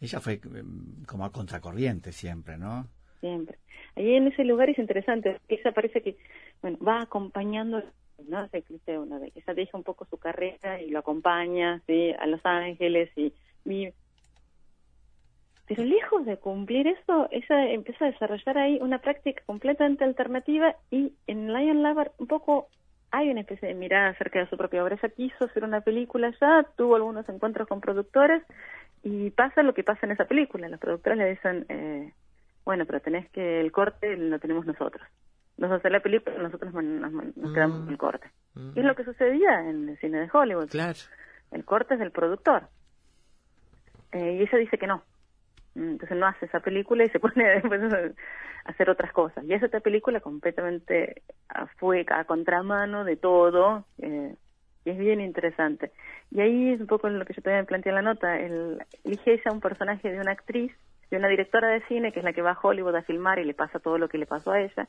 Ella fue em, como a contracorriente siempre, ¿no? siempre ahí en ese lugar es interesante ella parece que bueno va acompañando no se dice una vez ella deja un poco su carrera y lo acompaña sí a Los Ángeles y vive pero lejos de cumplir eso ella empieza a desarrollar ahí una práctica completamente alternativa y en Lion Lover un poco hay una especie de mirada acerca de su propia obra ella quiso hacer una película ya tuvo algunos encuentros con productores y pasa lo que pasa en esa película los productores le dicen eh, bueno, pero tenés que el corte lo tenemos nosotros. Nos hacer la película, nosotros nos, nos- nos quedamos Mm. con el corte. Mm. Y es lo que sucedía en el cine de Hollywood. claro El corte es del productor. Eh, y ella dice que no. Entonces no hace esa película y se pone después a hacer otras cosas. Y hace esta película completamente a, fue a contramano de todo. eh, y es bien interesante. Y ahí es un poco lo que yo también planteé en la nota. El, elige ella un personaje de una actriz, de una directora de cine, que es la que va a Hollywood a filmar y le pasa todo lo que le pasó a ella,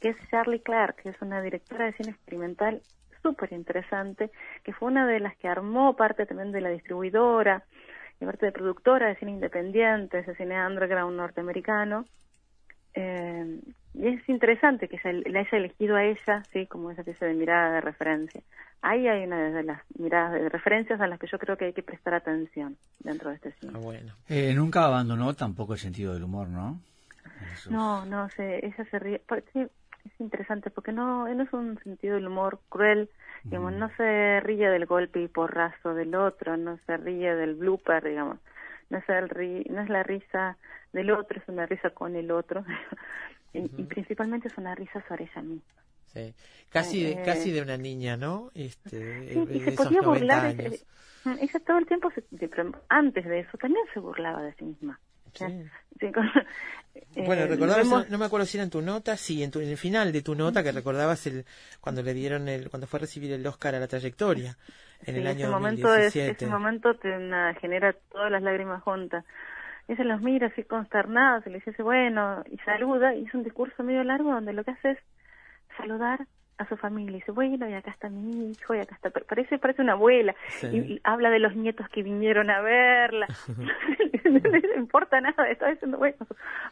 que es Charlie Clark, que es una directora de cine experimental súper interesante, que fue una de las que armó parte también de la distribuidora, parte de productora de cine independiente, ese cine underground norteamericano. Eh, y es interesante que se la haya elegido a ella, sí, como esa especie de mirada de referencia. Ahí hay una de las miradas de referencias a las que yo creo que hay que prestar atención dentro de este cine. ah, bueno Eh, nunca abandonó tampoco el sentido del humor, ¿no? Sus- No, no sé, ella se ríe. por- sí, es interesante porque no, no es un sentido del humor cruel, digamos, Mm. no se ríe del golpe y porrazo del otro, no se ríe del blooper, digamos, no es, el ri- no es la risa del otro, es una risa con el otro. y, principalmente es una risa sobre ella misma. Sí. Casi, de, casi de una niña, ¿no? Este, sí, y se podía burlar. ella todo el tiempo, antes de eso, también se burlaba de sí misma. Bueno, eh, recordabas, no, me acuerdo si era en tu nota, sí, en, tu, en el final de tu nota que recordabas el cuando le dieron el cuando fue a recibir el Oscar a la trayectoria en el año ese momento 2017. ese momento te genera todas las lágrimas juntas. Ella los mira así consternada, se le dice bueno y saluda y es un discurso medio largo donde lo que hace es saludar a su familia y dice, bueno, y acá está mi hijo, y acá está, parece, parece una abuela, y, habla de los nietos que vinieron a verla, no le importa nada, está diciendo, bueno,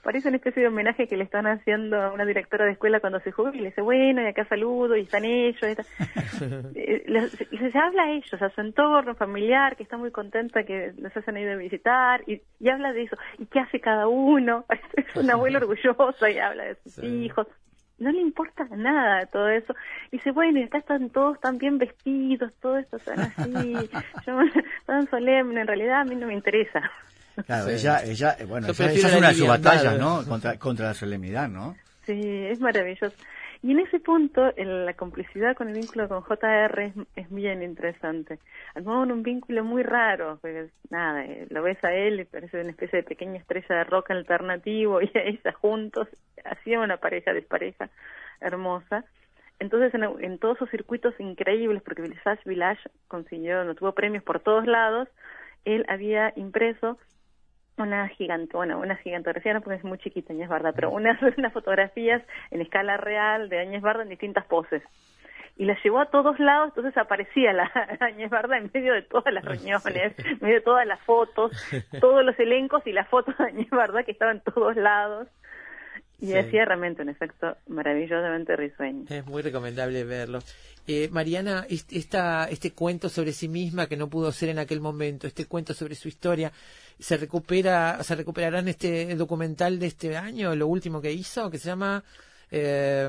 parece una especie de homenaje que le están haciendo a una directora de escuela cuando se jubila, y dice, bueno, y acá saludo, y están ellos, y eh, les, habla a ellos, a su entorno familiar, que está muy contenta que los hacen ido a visitar, y, y habla de eso, y qué hace cada uno, es una abuela orgullosa, y habla de sus hijos, no le importa nada todo eso. Y dice, bueno, y acá están todos tan bien vestidos, todo esto tan así, yo, tan solemne, en realidad a mí no me interesa. Claro, ella, ella, eh, bueno, esa, es una de sus batallas, ¿no? Contra, contra la solemnidad, ¿no? Sí, es maravilloso. Y en ese punto, la complicidad con el vínculo con JR es, es bien interesante. Armaban un vínculo muy raro, porque nada, eh, lo ves a él parece una especie de pequeña estrella de rock alternativo y a ella juntos hacían una pareja despareja hermosa. Entonces, en, todos sus circuitos increíbles, porque Visage Village consiguió, no tuvo premios por todos lados, él había impreso una gigante, bueno, una gigantografía no porque es muy chiquita Añez Barda, pero unas, unas fotografías en escala real de Añez Barda en distintas poses. Y las llevó a todos lados, entonces aparecía la Añez Barda en medio de todas las reuniones, en medio de todas las fotos, todos los elencos y las fotos de Añez Barda que estaban en todos lados. Y hacía realmente un efecto maravillosamente risueño. Es muy recomendable verlo. Eh, Mariana, esta, este cuento sobre sí misma que no pudo ser en aquel momento, este cuento sobre su historia, ¿se recupera, se recuperará en este documental de este año, lo último que hizo, que se llama eh,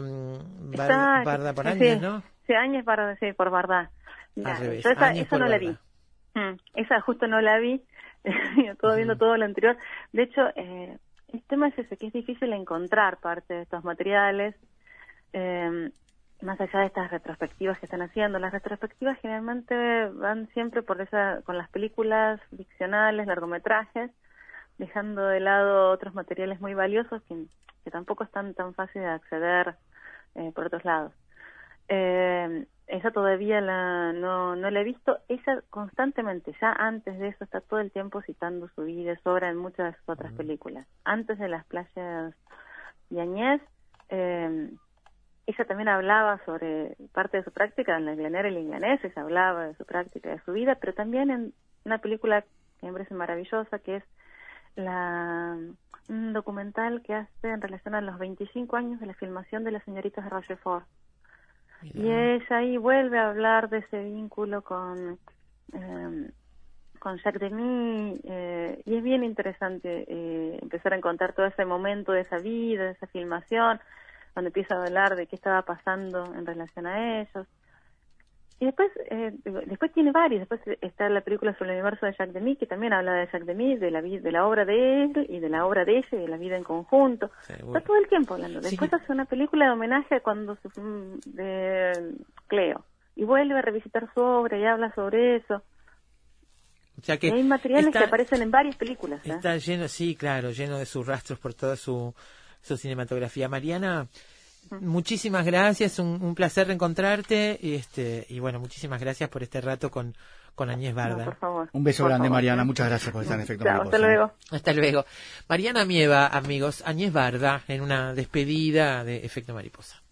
Barda por años, ¿no? Sí, años Barda, sí, por Barda. esa, no la vi. Mm, esa justo no la vi, todo viendo todo lo anterior. De hecho, eh, el tema es ese, que es difícil encontrar parte de estos materiales, eh, más allá de estas retrospectivas que están haciendo. Las retrospectivas generalmente van siempre por esa, con las películas ficcionales, largometrajes, dejando de lado otros materiales muy valiosos que, tampoco están tan fáciles de acceder eh, por otros lados. Eh, esa todavía la, no, no la he visto. Ella constantemente, ya antes de eso, está todo el tiempo citando su vida, su obra en muchas otras películas. Antes de las playas de Añez, eh, ella también hablaba sobre parte de su práctica en la Glenera y Inganés, ella hablaba de su práctica, de su vida, pero también en una película que me parece maravillosa, que es la un documental que hace en relación a los 25 años de la filmación de las señoritas de Rochefort. Y ella ahí vuelve a hablar de ese vínculo con, eh, con Jacques Demy, eh, y es bien interesante eh, empezar a encontrar todo ese momento de esa vida, de esa filmación, donde empieza a hablar de qué estaba pasando en relación a ellos. Y después, eh, después tiene varios, después está la película sobre el universo de Jacques Demy, que también habla de Jacques Demy, de la, de la obra de él y de la obra de ella y de la vida en conjunto. Está todo el tiempo hablando. Después hace una película de homenaje cuando se, de Cleo y vuelve a revisitar su obra y habla sobre eso. O sea que hay materiales que aparecen en varias películas. ¿eh? Está lleno, sí, claro, lleno de sus rastros por toda su, su cinematografía. Mariana, muchísimas gracias, un, placer reencontrarte y este y bueno, muchísimas gracias por este rato con con Añez Barda. Un beso grande, Mariana. Muchas gracias por estar en Efecto Hasta luego. Hasta luego. Mariana Mieva, amigos. Añez Barda en una despedida de Efecto Mariposa.